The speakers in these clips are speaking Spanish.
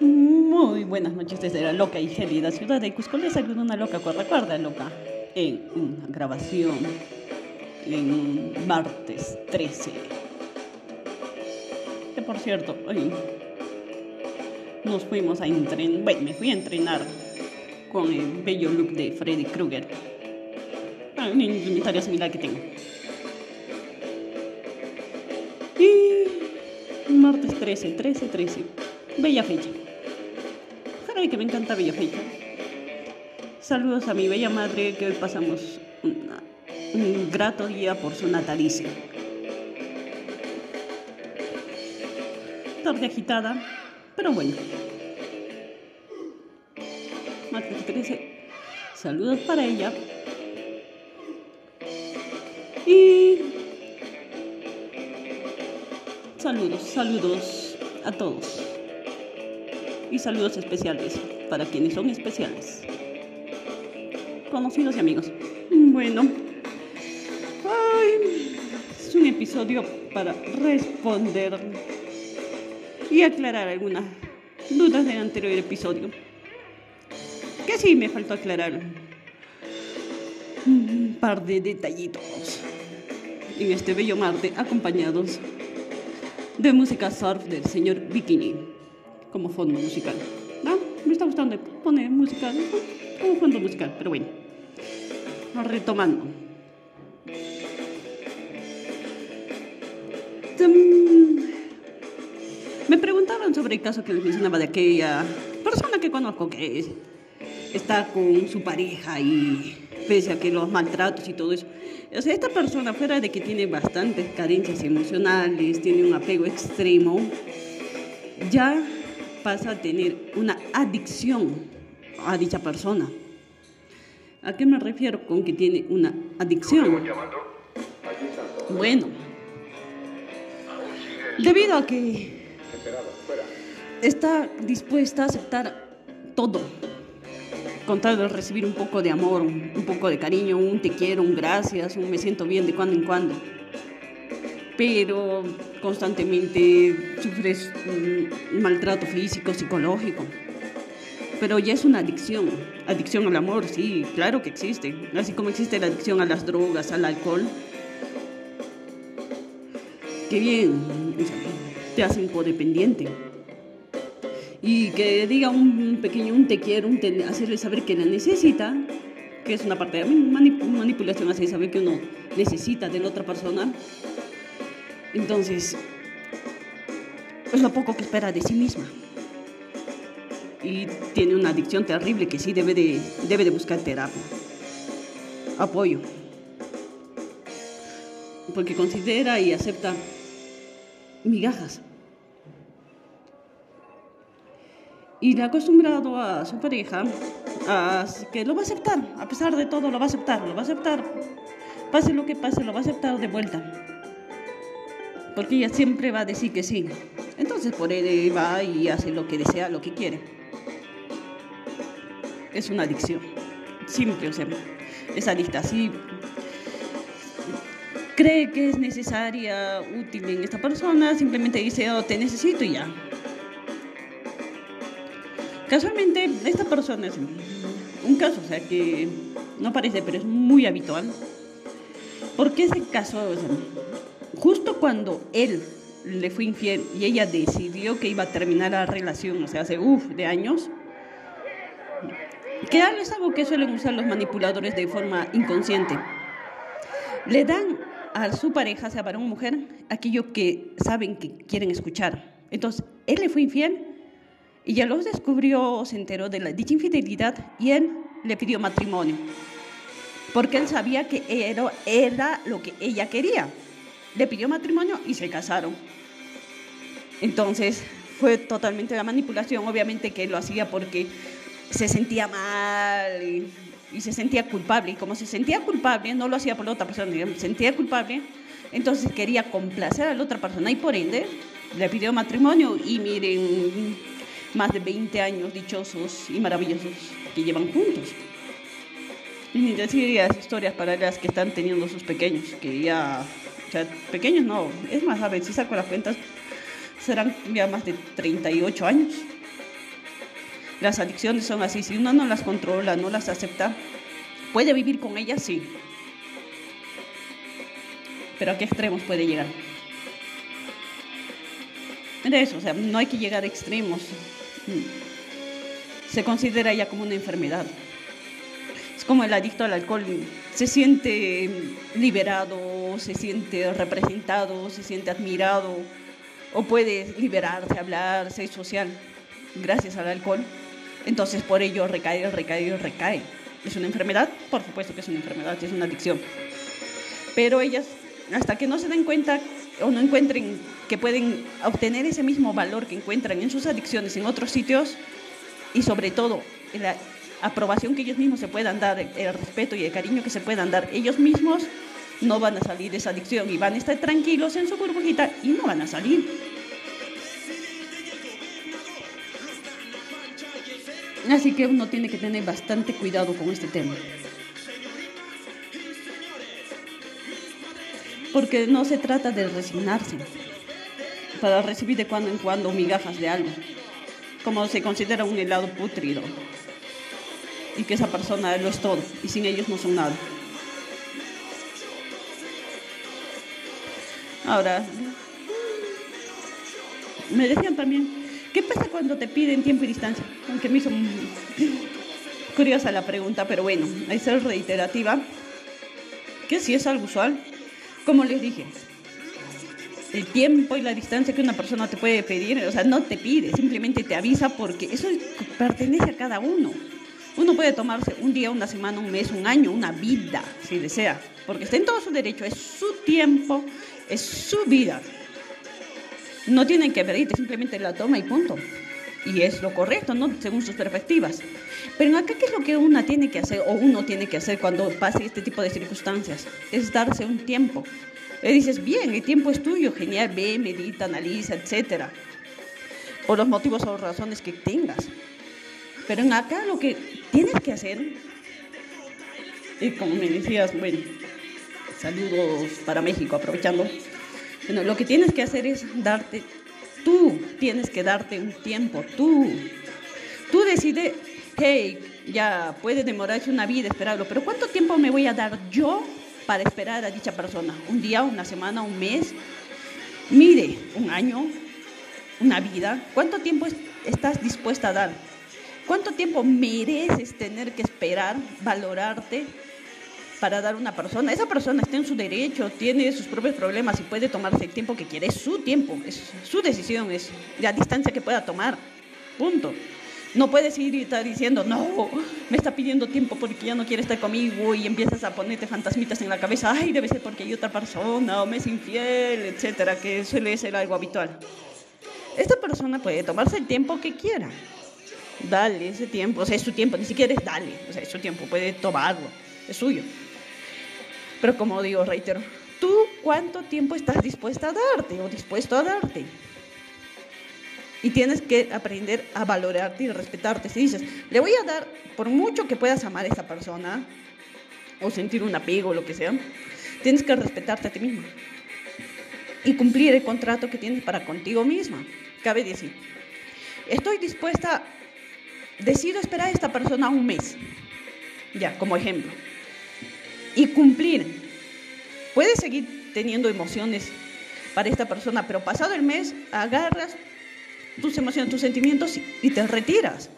Muy buenas noches desde la loca y gélida ciudad de Cusco. Les saluda una loca cuerda cuerda loca en una grabación en martes 13. Que por cierto, hoy nos fuimos a entrenar, bueno, me fui a entrenar con el bello look de Freddy Krueger. Ah, una similar que tengo. Y martes 13, 13, 13. Bella fecha. Que me encanta Bella fecha. Saludos a mi bella madre que hoy pasamos un grato día por su natalicio. Tarde agitada, pero bueno. Martes 13. Saludos para ella. Y saludos, saludos a todos. Y saludos especiales para quienes son especiales. Conocidos y amigos. Bueno. Es un episodio para responder y aclarar algunas dudas del anterior episodio. Que sí me faltó aclarar un par de detallitos en este bello martes acompañados de música surf del señor Bikini como fondo musical. ¿No? Me está gustando poner música como fondo musical, pero bueno. Retomando. Me preguntaban sobre el caso que les mencionaba de aquella persona que conozco que es- está con su pareja y pese a que los maltratos y todo eso. Esta persona, fuera de que tiene bastantes carencias emocionales, tiene un apego extremo, ya pasa a tener una adicción a dicha persona. ¿A qué me refiero con que tiene una adicción? Bueno, debido a que está dispuesta a aceptar todo, con tal de recibir un poco de amor, un poco de cariño, un te quiero, un gracias, un me siento bien de cuando en cuando. Pero constantemente sufres maltrato físico, psicológico. Pero ya es una adicción. Adicción al amor, sí, claro que existe. Así como existe la adicción a las drogas, al alcohol. Qué bien, te hacen codependiente. Y que diga un pequeño un te quiero, un te- hacerle saber que la necesita, que es una parte de manip- manipulación, hacer saber que uno necesita de la otra persona. Entonces, es lo poco que espera de sí misma. Y tiene una adicción terrible que sí debe de, debe de buscar terapia, apoyo. Porque considera y acepta migajas. Y le ha acostumbrado a su pareja a que lo va a aceptar, a pesar de todo lo va a aceptar, lo va a aceptar. Pase lo que pase, lo va a aceptar de vuelta. Porque ella siempre va a decir que sí. Entonces por él va y hace lo que desea, lo que quiere. Es una adicción. Simple, o sea, es adicta. Si cree que es necesaria, útil en esta persona, simplemente dice, oh, te necesito y ya. Casualmente, esta persona es un caso, o sea, que no parece, pero es muy habitual. Porque ese caso, o sea, justo cuando él le fue infiel y ella decidió que iba a terminar la relación, o sea, hace uff de años, que es algo que suelen usar los manipuladores de forma inconsciente. Le dan a su pareja, sea varón o mujer, aquello que saben que quieren escuchar. Entonces, él le fue infiel y ya los descubrió, se enteró de la dicha infidelidad y él le pidió matrimonio. Porque él sabía que era, era lo que ella quería. Le pidió matrimonio y se casaron. Entonces fue totalmente la manipulación, obviamente que lo hacía porque se sentía mal y, se sentía culpable. Y como se sentía culpable, no lo hacía por la otra persona, se sentía culpable, entonces quería complacer a la otra persona y por ende le pidió matrimonio y miren, más de 20 años dichosos y maravillosos que llevan juntos. Y ni decir las historias paralelas que están teniendo sus pequeños, que ya, o sea, pequeños no, es más, a ver, si saco las cuentas, serán ya más de 38 años. Las adicciones son así, si uno no las controla, no las acepta, puede vivir con ellas, sí. Pero ¿a qué extremos puede llegar? De eso, o sea, no hay que llegar a extremos. Se considera ya como una enfermedad. Es como el adicto al alcohol, se siente liberado, se siente representado, se siente admirado, o puede liberarse, hablar, ser social gracias al alcohol. Entonces por ello recae, recae, recae. ¿Es una enfermedad? Por supuesto que es una enfermedad, es una adicción. Pero ellas, hasta que no se den cuenta o no encuentren que pueden obtener ese mismo valor que encuentran en sus adicciones en otros sitios y sobre todo la aprobación que ellos mismos se puedan dar, el respeto y el cariño que se puedan dar ellos mismos, no van a salir de esa adicción y van a estar tranquilos en su burbujita y no van a salir. Así que uno tiene que tener bastante cuidado con este tema. Porque no se trata de resignarse para recibir de cuando en cuando migajas de algo, como se considera un helado putrido, y que esa persona lo es todo, y sin ellos no son nada. Ahora, me decían también ¿Qué pasa cuando te piden tiempo y distancia? Aunque me hizo curiosa la pregunta, pero bueno, hay ser reiterativa, que si es algo usual, como les dije, el tiempo y la distancia que una persona te puede pedir, o sea, no te pide, simplemente te avisa porque eso pertenece a cada uno. Uno puede tomarse un día, una semana, un mes, un año, una vida, si desea, porque está en todo su derecho, es su tiempo, es su vida. No tienen que pedirte, simplemente la toma y punto. Y es lo correcto, ¿no? Según sus perspectivas. Pero acá, ¿qué es lo que una tiene que hacer o uno tiene que hacer cuando pase este tipo de circunstancias? Es darse un tiempo. Le dices, bien, el tiempo es tuyo, genial, ve, medita, analiza, etc. Por los motivos o razones que tengas. Pero en acá lo que tienes que hacer, y como me decías, bueno, saludos para México, aprovechando, bueno, lo que tienes que hacer es darte, tú tienes que darte un tiempo, tú. Tú decides, hey, ya puede demorarse una vida esperarlo, pero ¿cuánto tiempo me voy a dar yo para esperar a dicha persona? ¿Un día, una semana, un mes? Mire, un año, una vida. ¿Cuánto tiempo estás dispuesta a dar? ¿Cuánto tiempo mereces tener que esperar, valorarte? para dar una persona. Esa persona está en su derecho, tiene sus propios problemas y puede tomarse el tiempo que quiere. Es su tiempo, es su decisión, es la distancia que pueda tomar. Punto. No puedes ir y estar diciendo, no, me está pidiendo tiempo porque ya no quiere estar conmigo y empiezas a ponerte fantasmitas en la cabeza, ay, debe ser porque hay otra persona o me es infiel, etcétera, que suele ser algo habitual. Esta persona puede tomarse el tiempo que quiera. Dale ese tiempo, o sea, es su tiempo, ni siquiera es dale, o sea, es su tiempo, puede tomarlo, es suyo. Pero como digo, reitero, ¿tú cuánto tiempo estás dispuesta a darte o dispuesto a darte? Y tienes que aprender a valorarte y respetarte. Si dices, le voy a dar, por mucho que puedas amar a esa persona, o sentir un apego o lo que sea, tienes que respetarte a ti misma. Y cumplir el contrato que tienes para contigo misma. Cabe decir, estoy dispuesta, decido esperar a esta persona un mes. Ya, como ejemplo y cumplir. Puedes seguir teniendo emociones para esta persona, pero pasado el mes agarras tus emociones, tus sentimientos y te retiras.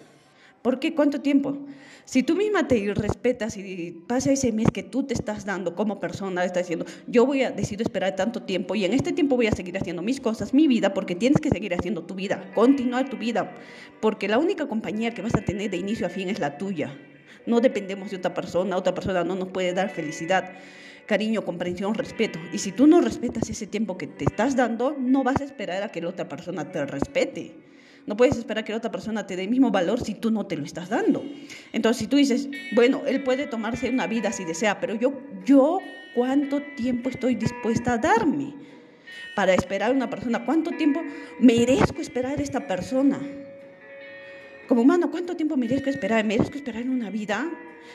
¿Por qué? ¿Cuánto tiempo? Si tú misma te respetas y pasa ese mes que tú te estás dando como persona, estás diciendo, yo voy a decidir esperar tanto tiempo y en este tiempo voy a seguir haciendo mis cosas, mi vida, porque tienes que seguir haciendo tu vida, continuar tu vida, porque la única compañía que vas a tener de inicio a fin es la tuya. No dependemos de otra persona, otra persona no nos puede dar felicidad, cariño, comprensión, respeto. Y si tú no respetas ese tiempo que te estás dando, no vas a esperar a que la otra persona te respete. No puedes esperar que otra persona te dé el mismo valor si tú no te lo estás dando. Entonces, si tú dices, bueno, él puede tomarse una vida si desea, pero yo, yo, ¿cuánto tiempo estoy dispuesta a darme para esperar a una persona? ¿Cuánto tiempo merezco esperar a esta persona? Como humano, ¿cuánto tiempo merezco esperar? ¿Merezco esperar una vida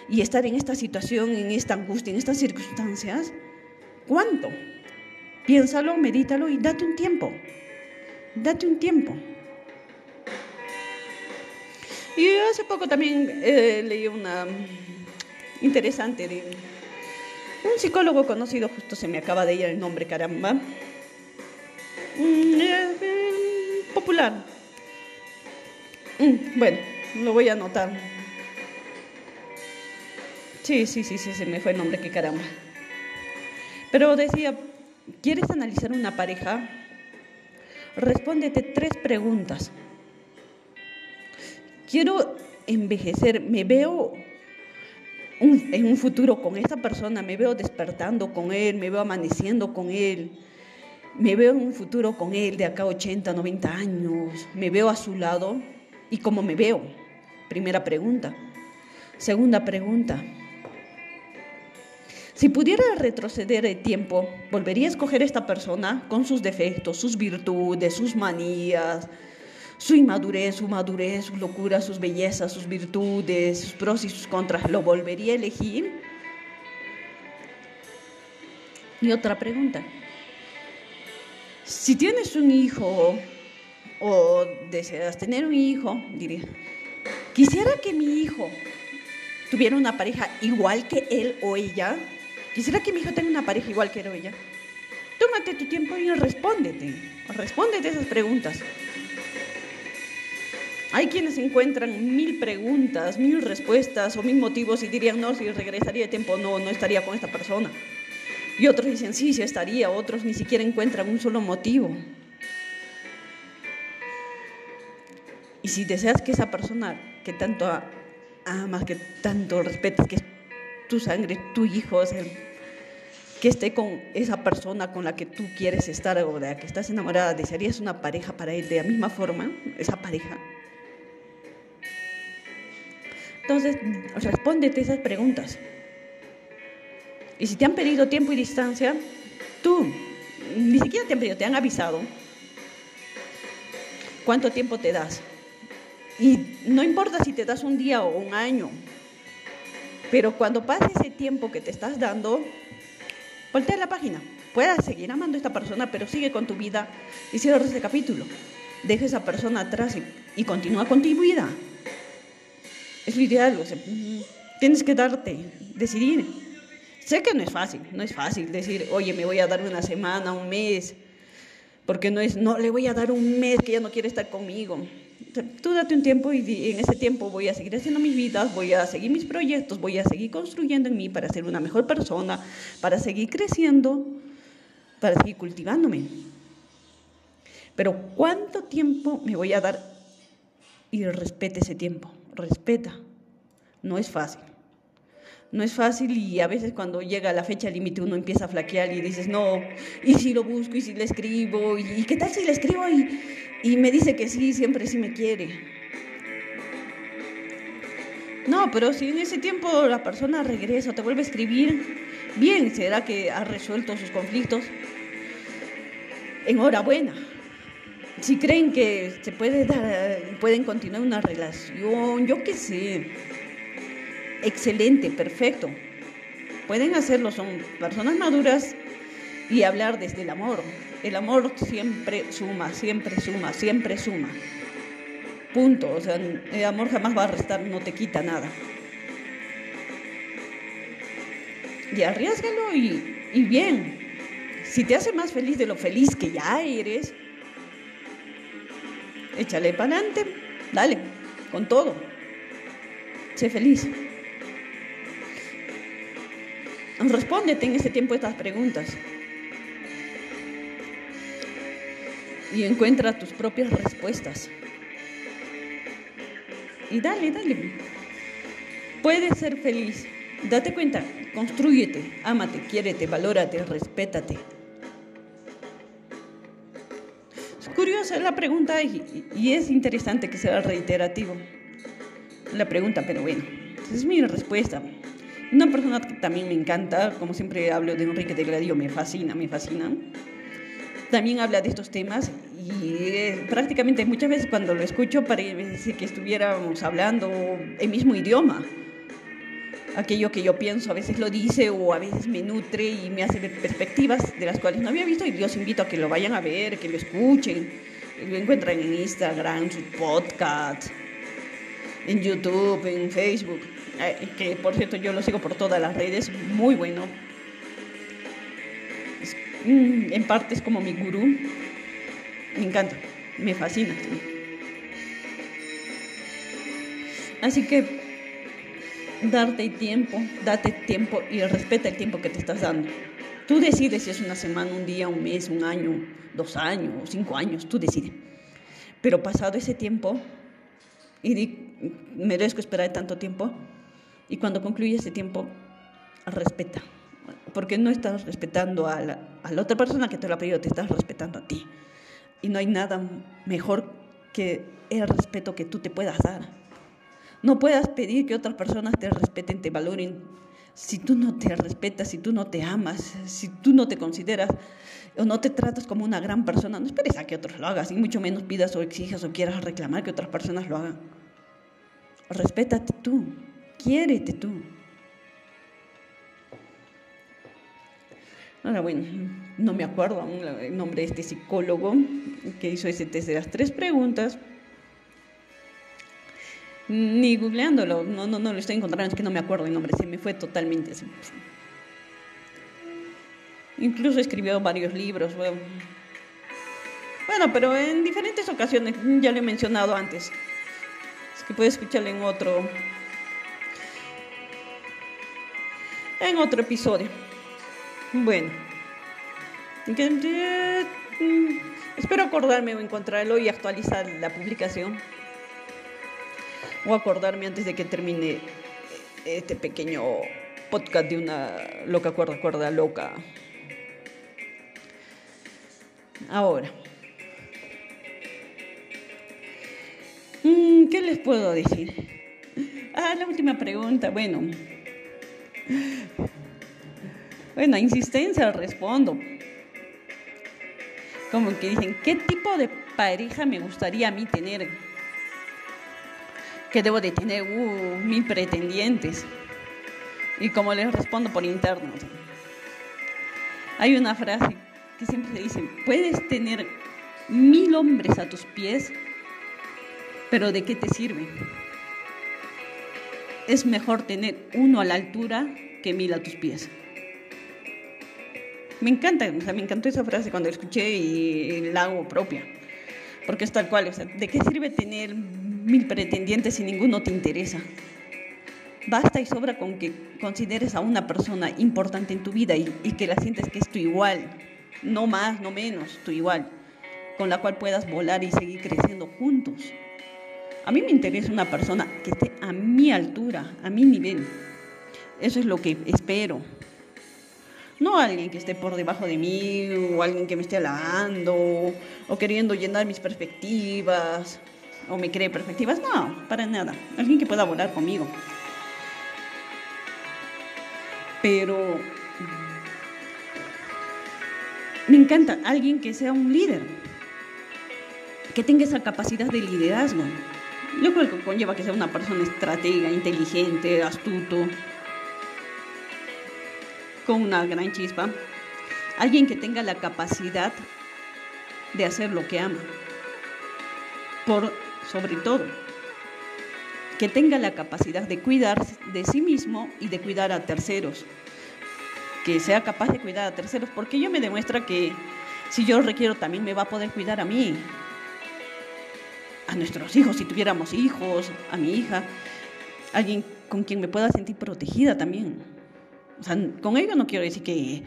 y estar en esta situación, en esta angustia, en estas circunstancias? ¿Cuánto? Piénsalo, medítalo y date un tiempo. Date un tiempo. Y hace poco también eh, leí una interesante de un psicólogo conocido, justo se me acaba de ir el nombre, caramba. Mm, popular. Mm, bueno, lo voy a anotar. Sí, sí, sí, sí, se me fue el nombre, qué caramba. Pero decía, ¿quieres analizar una pareja? Respóndete tres preguntas. Quiero envejecer, me veo en un futuro con esa persona, me veo despertando con él, me veo amaneciendo con él, me veo en un futuro con él de acá 80, 90 años, me veo a su lado y cómo me veo. Primera pregunta. Segunda pregunta. Si pudiera retroceder el tiempo, ¿volvería a escoger esta persona con sus defectos, sus virtudes, sus manías, su inmadurez, su madurez, su locura, sus bellezas, sus virtudes, sus pros y sus contras? ¿Lo volvería a elegir? Y otra pregunta. Si tienes un hijo o deseas tener un hijo, diría, quisiera que mi hijo tuviera una pareja igual que él o ella. Quisiera que mi hijo tenga una pareja igual que él o ella. Tómate tu tiempo y respóndete. Respóndete esas preguntas. Hay quienes encuentran mil preguntas, mil respuestas o mil motivos y dirían, no, si regresaría de tiempo, no, no estaría con esta persona. Y otros dicen, sí, sí estaría, otros ni siquiera encuentran un solo motivo. Y si deseas que esa persona que tanto amas, que tanto respetas, que es tu sangre, tu hijo, que esté con esa persona con la que tú quieres estar o de la que estás enamorada, ¿desearías una pareja para él de la misma forma, esa pareja? Entonces, respóndete esas preguntas. Y si te han pedido tiempo y distancia, tú, ni siquiera te han pedido, te han avisado cuánto tiempo te das. Y no importa si te das un día o un año, pero cuando pase ese tiempo que te estás dando, voltea la página. Puedes seguir amando a esta persona, pero sigue con tu vida y cierra ese capítulo. Deja esa persona atrás y, y continúa con tu vida. Es lo ideal, o sea, tienes que darte, decidir. Sé que no es fácil, no es fácil decir, oye, me voy a dar una semana, un mes, porque no es, no, le voy a dar un mes que ya no quiere estar conmigo. Tú date un tiempo y en ese tiempo voy a seguir haciendo mis vidas, voy a seguir mis proyectos, voy a seguir construyendo en mí para ser una mejor persona, para seguir creciendo, para seguir cultivándome. Pero ¿cuánto tiempo me voy a dar? Y respete ese tiempo, respeta. No es fácil no es fácil y a veces cuando llega la fecha límite uno empieza a flaquear y dices, no, y si lo busco y si le escribo, y, qué tal si le escribo y, y me dice que sí, siempre sí me quiere. No, pero si en ese tiempo la persona regresa o te vuelve a escribir, bien, será que ha resuelto sus conflictos. Enhorabuena. Si creen que se puede dar, pueden continuar una relación, yo qué sé excelente, perfecto. Pueden hacerlo, son personas maduras y hablar desde el amor. El amor siempre suma, siempre suma, siempre suma. Punto. O sea, el amor jamás va a restar, no te quita nada. Y arriesgalo y, y bien. Si te hace más feliz de lo feliz que ya eres, échale para adelante, dale, con todo. Sé feliz. Respóndete en ese tiempo estas preguntas. Y encuentra tus propias respuestas. Y dale, dale. Puedes ser feliz. Date cuenta, construyete, ámate, quiérete, valórate, respétate. Curiosa la pregunta y, y es interesante que sea reiterativo. La pregunta, pero bueno, es mi respuesta. Una persona que también me encanta, como siempre hablo de Enrique de Gladio, me fascina, me fascina. También habla de estos temas y eh, prácticamente muchas veces cuando lo escucho parece que estuviéramos hablando el mismo idioma. Aquello que yo pienso a veces lo dice o a veces me nutre y me hace ver perspectivas de las cuales no había visto y los invito a que lo vayan a ver, que lo escuchen. Lo encuentran en Instagram, sus podcasts en YouTube, en Facebook, que por cierto yo lo sigo por todas las redes, muy bueno. Mm, en parte es como mi gurú, me encanta, me fascina. Así que darte tiempo, date tiempo y respeta el tiempo que te estás dando. Tú decides si es una semana, un día, un mes, un año, dos años, cinco años, tú decides. Pero pasado ese tiempo, y di, merezco esperar tanto tiempo, y cuando concluye ese tiempo, respeta. Porque no estás respetando a la, otra persona que te lo ha pedido, te estás respetando a ti. Y no hay nada mejor que el respeto que tú te puedas dar. No puedas pedir que otras personas te respeten, te valoren. Si tú no te respetas, si tú no te amas, si tú no te consideras o no te tratas como una gran persona, no esperes a que otros lo hagan, y mucho menos pidas o exijas o quieras reclamar que otras personas lo hagan. Respétate tú, quiérete tú. Ahora, bueno, no me acuerdo aún el nombre de este psicólogo que hizo ese test de las tres preguntas, ni googleándolo, no, no, no lo estoy encontrando, es que no me acuerdo el nombre, se me fue totalmente. Incluso escribió varios libros. Bueno. bueno, pero en diferentes ocasiones, ya lo he mencionado antes. Es que puedes escucharlo en otro. En otro episodio. Bueno. Espero acordarme o encontrarlo y actualizar la publicación o acordarme antes de que termine este pequeño podcast de una loca cuerda, cuerda loca. Ahora, mm, ¿qué les puedo decir? Ah, la última pregunta, bueno. Bueno, insistencia respondo. Como que dicen, ¿qué tipo de pareja me gustaría a mí tener? Que debo de tener uh, mil pretendientes. Y como les respondo por interno, hay una frase que siempre se dice, puedes tener mil hombres a tus pies, pero ¿de qué te sirve? Es mejor tener uno a la altura que mil a tus pies. Me encanta, o sea, me encantó esa frase cuando la escuché y la hago propia, porque es tal cual, o sea, ¿de qué sirve tener mil pretendientes y ninguno te interesa. Basta y sobra con que consideres a una persona importante en tu vida y, que la sientes que es tu igual, no más, no menos, tu igual, con la cual puedas volar y seguir creciendo juntos. A mí me interesa una persona que esté a mi altura, a mi nivel. Eso es lo que espero. No alguien que esté por debajo de mí o alguien que me esté halagando o queriendo llenar mis perspectivas o me cree perspectivas. No, para nada. Alguien que pueda volar conmigo. Pero me encanta alguien que sea un líder, que tenga esa capacidad de liderazgo. Yo creo que conlleva que sea una persona estratega, inteligente, astuto, con una gran chispa. Alguien que tenga la capacidad de hacer lo que ama por sobre todo, que tenga la capacidad de cuidar de sí mismo y de cuidar a terceros, que sea capaz de cuidar a terceros, porque yo me demuestra que si yo requiero también me va a poder cuidar a mí, a nuestros hijos, si tuviéramos hijos, a mi hija, alguien con quien me pueda sentir protegida también. O sea, con ello no quiero decir que,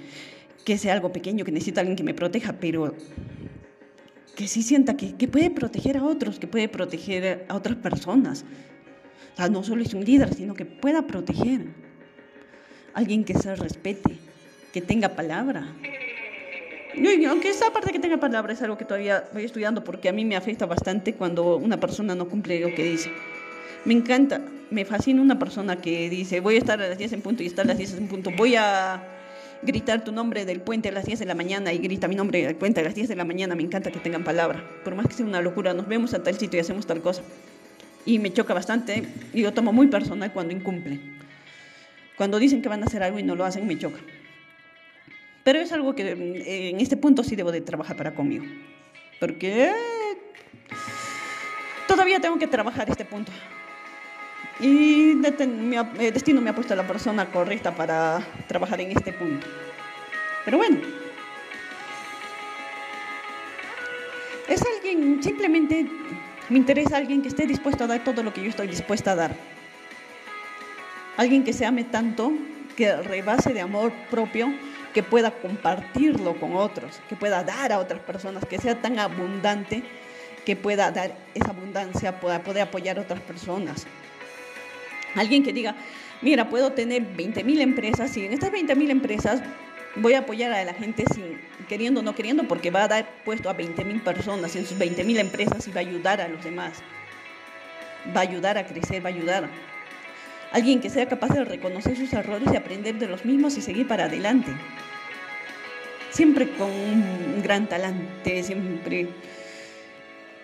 que sea algo pequeño, que necesita alguien que me proteja, pero que sí sienta que, puede proteger a otros, que puede proteger a otras personas. O sea, no solo es un líder, sino que pueda proteger. Alguien que se respete, que tenga palabra. Y aunque esa parte que tenga palabra es algo que todavía voy estudiando porque a mí me afecta bastante cuando una persona no cumple lo que dice. Me encanta, me fascina una persona que dice, voy a estar a las 10 en punto y estar a las 10 en punto, voy a gritar tu nombre del puente a las 10 de la mañana y grita mi nombre del puente a las 10 de la mañana, me encanta que tengan palabra. Por más que sea una locura, nos vemos a tal sitio y hacemos tal cosa. Y me choca bastante y lo tomo muy personal cuando incumple. Cuando dicen que van a hacer algo y no lo hacen, me choca. Pero es algo que eh, en este punto sí debo de trabajar para conmigo. Porque todavía tengo que trabajar este punto. Y el destino me ha puesto a la persona correcta para trabajar en este punto. Pero bueno, es alguien, simplemente me interesa alguien que esté dispuesto a dar todo lo que yo estoy dispuesta a dar. Alguien que se ame tanto, que rebase de amor propio, que pueda compartirlo con otros, que pueda dar a otras personas, que sea tan abundante, que pueda dar esa abundancia, pueda poder apoyar a otras personas. Alguien que diga, mira, puedo tener 20.000 empresas y en estas 20.000 empresas voy a apoyar a la gente sin queriendo o no queriendo porque va a dar puesto a 20.000 personas en sus 20.000 empresas y va a ayudar a los demás. Va a ayudar a crecer, va a ayudar. Alguien que sea capaz de reconocer sus errores y aprender de los mismos y seguir para adelante. Siempre con un gran talante, siempre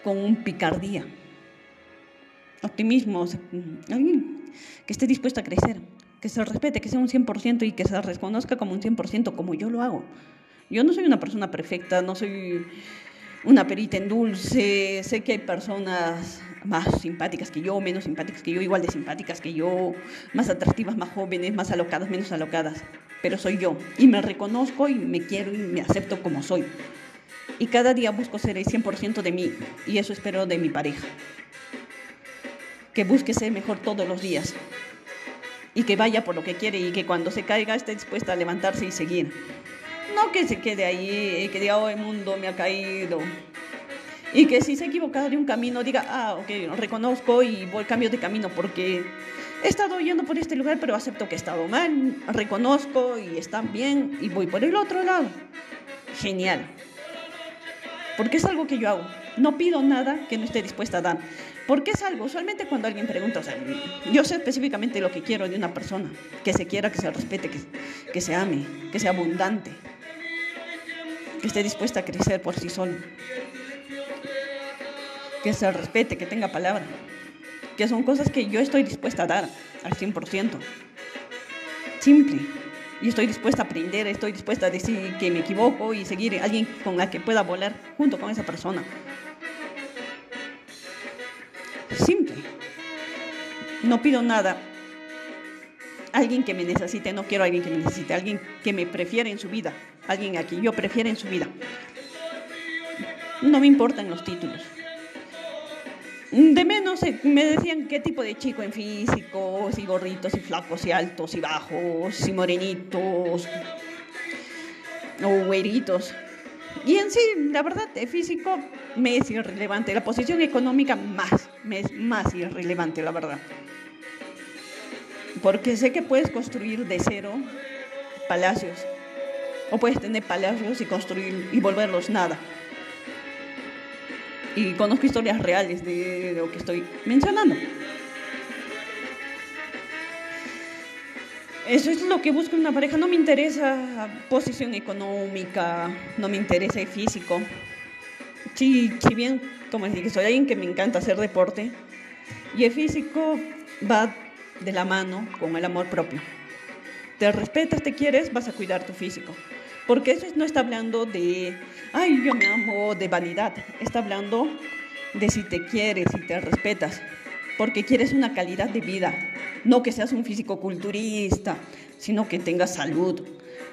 con un picardía. Optimismo, alguien que esté dispuesto a crecer, que se respete, que sea un 100% y que se reconozca como un 100% como yo lo hago. Yo no soy una persona perfecta, no soy una perita en dulce, sé que hay personas más simpáticas que yo, menos simpáticas que yo, igual de simpáticas que yo, más atractivas, más jóvenes, más alocadas, menos alocadas, pero soy yo y me reconozco y me quiero y me acepto como soy. Y cada día busco ser el 100% de mí y eso espero de mi pareja que busque mejor todos los días y que vaya por lo que quiere y que cuando se caiga esté dispuesta a levantarse y seguir. No que se quede ahí y que diga, oh, el mundo me ha caído. Y que si se ha equivocado de un camino, diga, ah, ok, reconozco y voy cambio de camino porque he estado yendo por este lugar, pero acepto que he estado mal, reconozco y está bien y voy por el otro lado. Genial. Porque es algo que yo hago. No pido nada que no esté dispuesta a dar. Porque es algo, usualmente cuando alguien pregunta, o sea, yo sé específicamente lo que quiero de una persona, que se quiera, que se respete, que, que se ame, que sea abundante, que esté dispuesta a crecer por sí solo, que se respete, que tenga palabra, que son cosas que yo estoy dispuesta a dar al 100%. Simple. Y estoy dispuesta a aprender, estoy dispuesta a decir que me equivoco y seguir a alguien con la que pueda volar junto con esa persona. Simple. No pido nada. Alguien que me necesite, no quiero a alguien que me necesite, alguien que me prefiere en su vida, alguien a quien yo prefiero en su vida. No me importan los títulos. De menos eh, me decían qué tipo de chico en físico, si gorritos, si flacos, si altos, si bajos, si morenitos o güeritos. Y en sí, la verdad, el físico me es irrelevante. La posición económica más, me es más irrelevante, la verdad. Porque sé que puedes construir de cero palacios. O puedes tener palacios y construir y volverlos nada. Y conozco historias reales de lo que estoy mencionando. Eso es lo que busco en una pareja. No me interesa posición económica, no me interesa el físico. Si, si bien, como les dije, soy alguien que me encanta hacer deporte, y el físico va de la mano con el amor propio. Te respetas, te quieres, vas a cuidar tu físico. Porque eso no está hablando de, ay, yo me amo, de vanidad. Está hablando de si te quieres, si te respetas porque quieres una calidad de vida, no que seas un físico culturista, sino que tengas salud,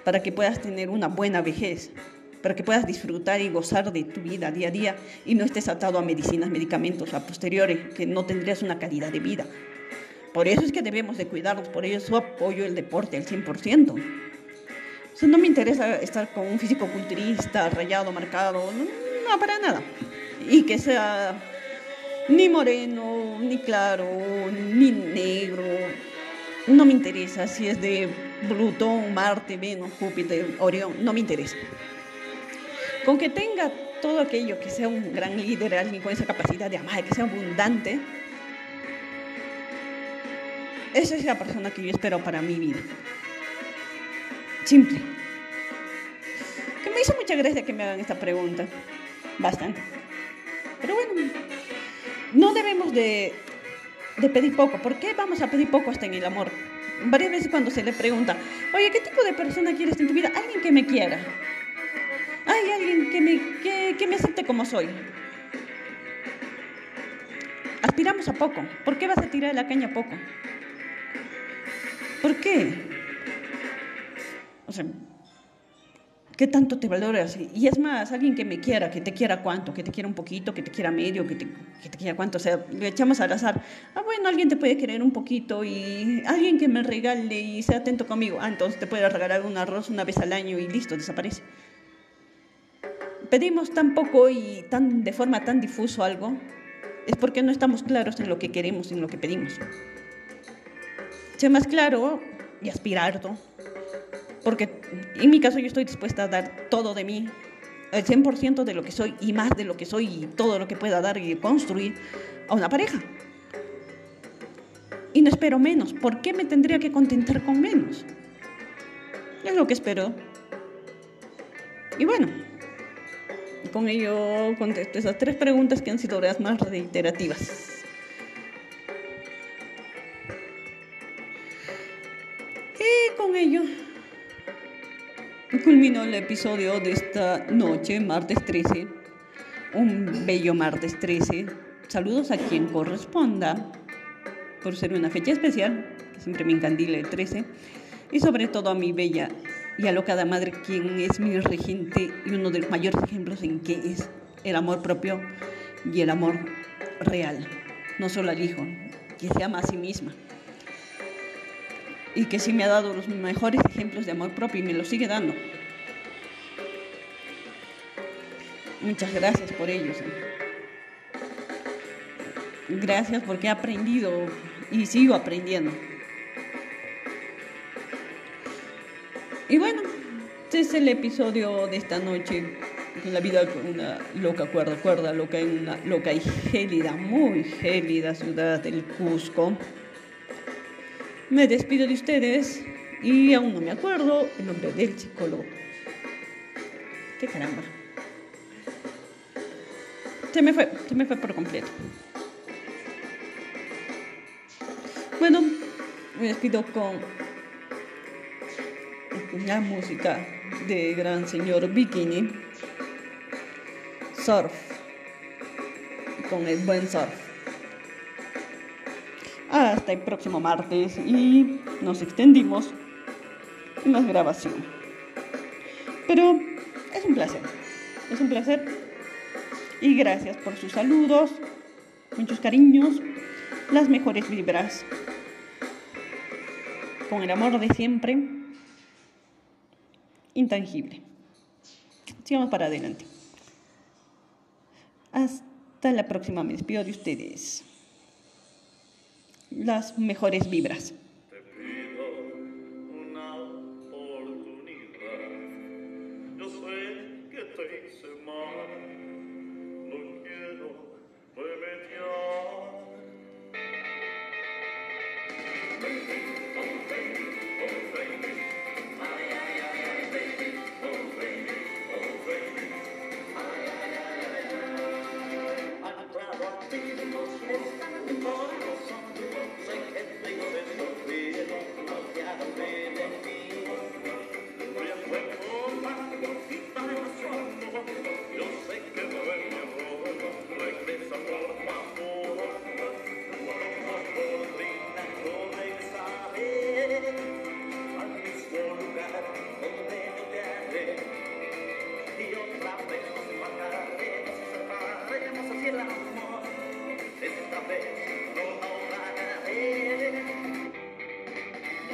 para que puedas tener una buena vejez, para que puedas disfrutar y gozar de tu vida día a día y no estés atado a medicinas, medicamentos a posteriores, que no tendrías una calidad de vida. Por eso es que debemos de cuidarnos, por eso apoyo el deporte al 100%. O no me interesa estar con un físico culturista, rayado, marcado, no para nada. Y que sea ni moreno, ni claro, ni negro. No me interesa si es de Plutón, Marte, Venus, Júpiter, Orión, no me interesa. Con que tenga todo aquello, que sea un gran líder, alguien con esa capacidad de amar, que sea abundante, esa es la persona que yo espero para mi vida. Simple. Que me hizo mucha gracia que me hagan esta pregunta. Bastante. Pero bueno, no debemos de, pedir poco. ¿Por qué vamos a pedir poco hasta en el amor? Varias veces cuando se le pregunta, oye, ¿qué tipo de persona quieres en tu vida? Alguien que me quiera. Hay alguien que me, que, me acepte como soy. aspiramos a poco. ¿Por qué vas a tirar la caña poco? ¿Por qué? O sea, ¿qué tanto te valoras? Y es más, alguien que me quiera, que te quiera cuánto, que te quiera un poquito, que te quiera medio, que te, que te quiera cuánto, o sea, le echamos al azar. Ah, bueno, alguien te puede querer un poquito y alguien que me regale y sea atento conmigo. Ah, entonces te puede regalar un arroz una vez al año y listo, desaparece. Pedimos tan poco y tan de forma tan difuso algo, es porque no estamos claros en lo que queremos, en lo que pedimos ser más claro y aspirar, ¿no? Porque en mi caso yo estoy dispuesta a dar todo de mí, el 100% de lo que soy y más de lo que soy y todo lo que pueda dar y construir a una pareja. Y no espero menos. ¿Por qué me tendría que contentar con menos? Es lo que espero. Y bueno, con ello contesto esas tres preguntas que han sido las más reiterativas. con ello culminó el episodio de esta noche, martes 13. Un bello martes 13. Saludos a quien corresponda por ser una fecha especial, que siempre me encandila el 13. Y sobre todo a mi bella y alocada madre, quien es mi regente y uno de los mayores ejemplos en que es el amor propio y el amor real. No solo al hijo, que se ama a sí misma y que sí me ha dado los mejores ejemplos de amor propio y me lo sigue dando. Muchas gracias por ellos. Gracias porque he aprendido y sigo aprendiendo. Y bueno, este es el episodio de esta noche. La vida con una loca cuerda, cuerda loca en una loca y gélida, muy gélida ciudad del Cusco. Me despido de ustedes y aún no me acuerdo el nombre del psicólogo. ¡Qué caramba! Se me fue, se me fue por completo. Bueno, me despido con la música de gran señor Bikini. Surf. Con el buen surf hasta el próximo martes y nos extendimos en la grabación. Pero es un placer, es un placer y gracias por sus saludos, muchos cariños, las mejores vibras. Con el amor de siempre, intangible. Sigamos para adelante. Hasta la próxima, me despido de ustedes las mejores vibras. Esta vez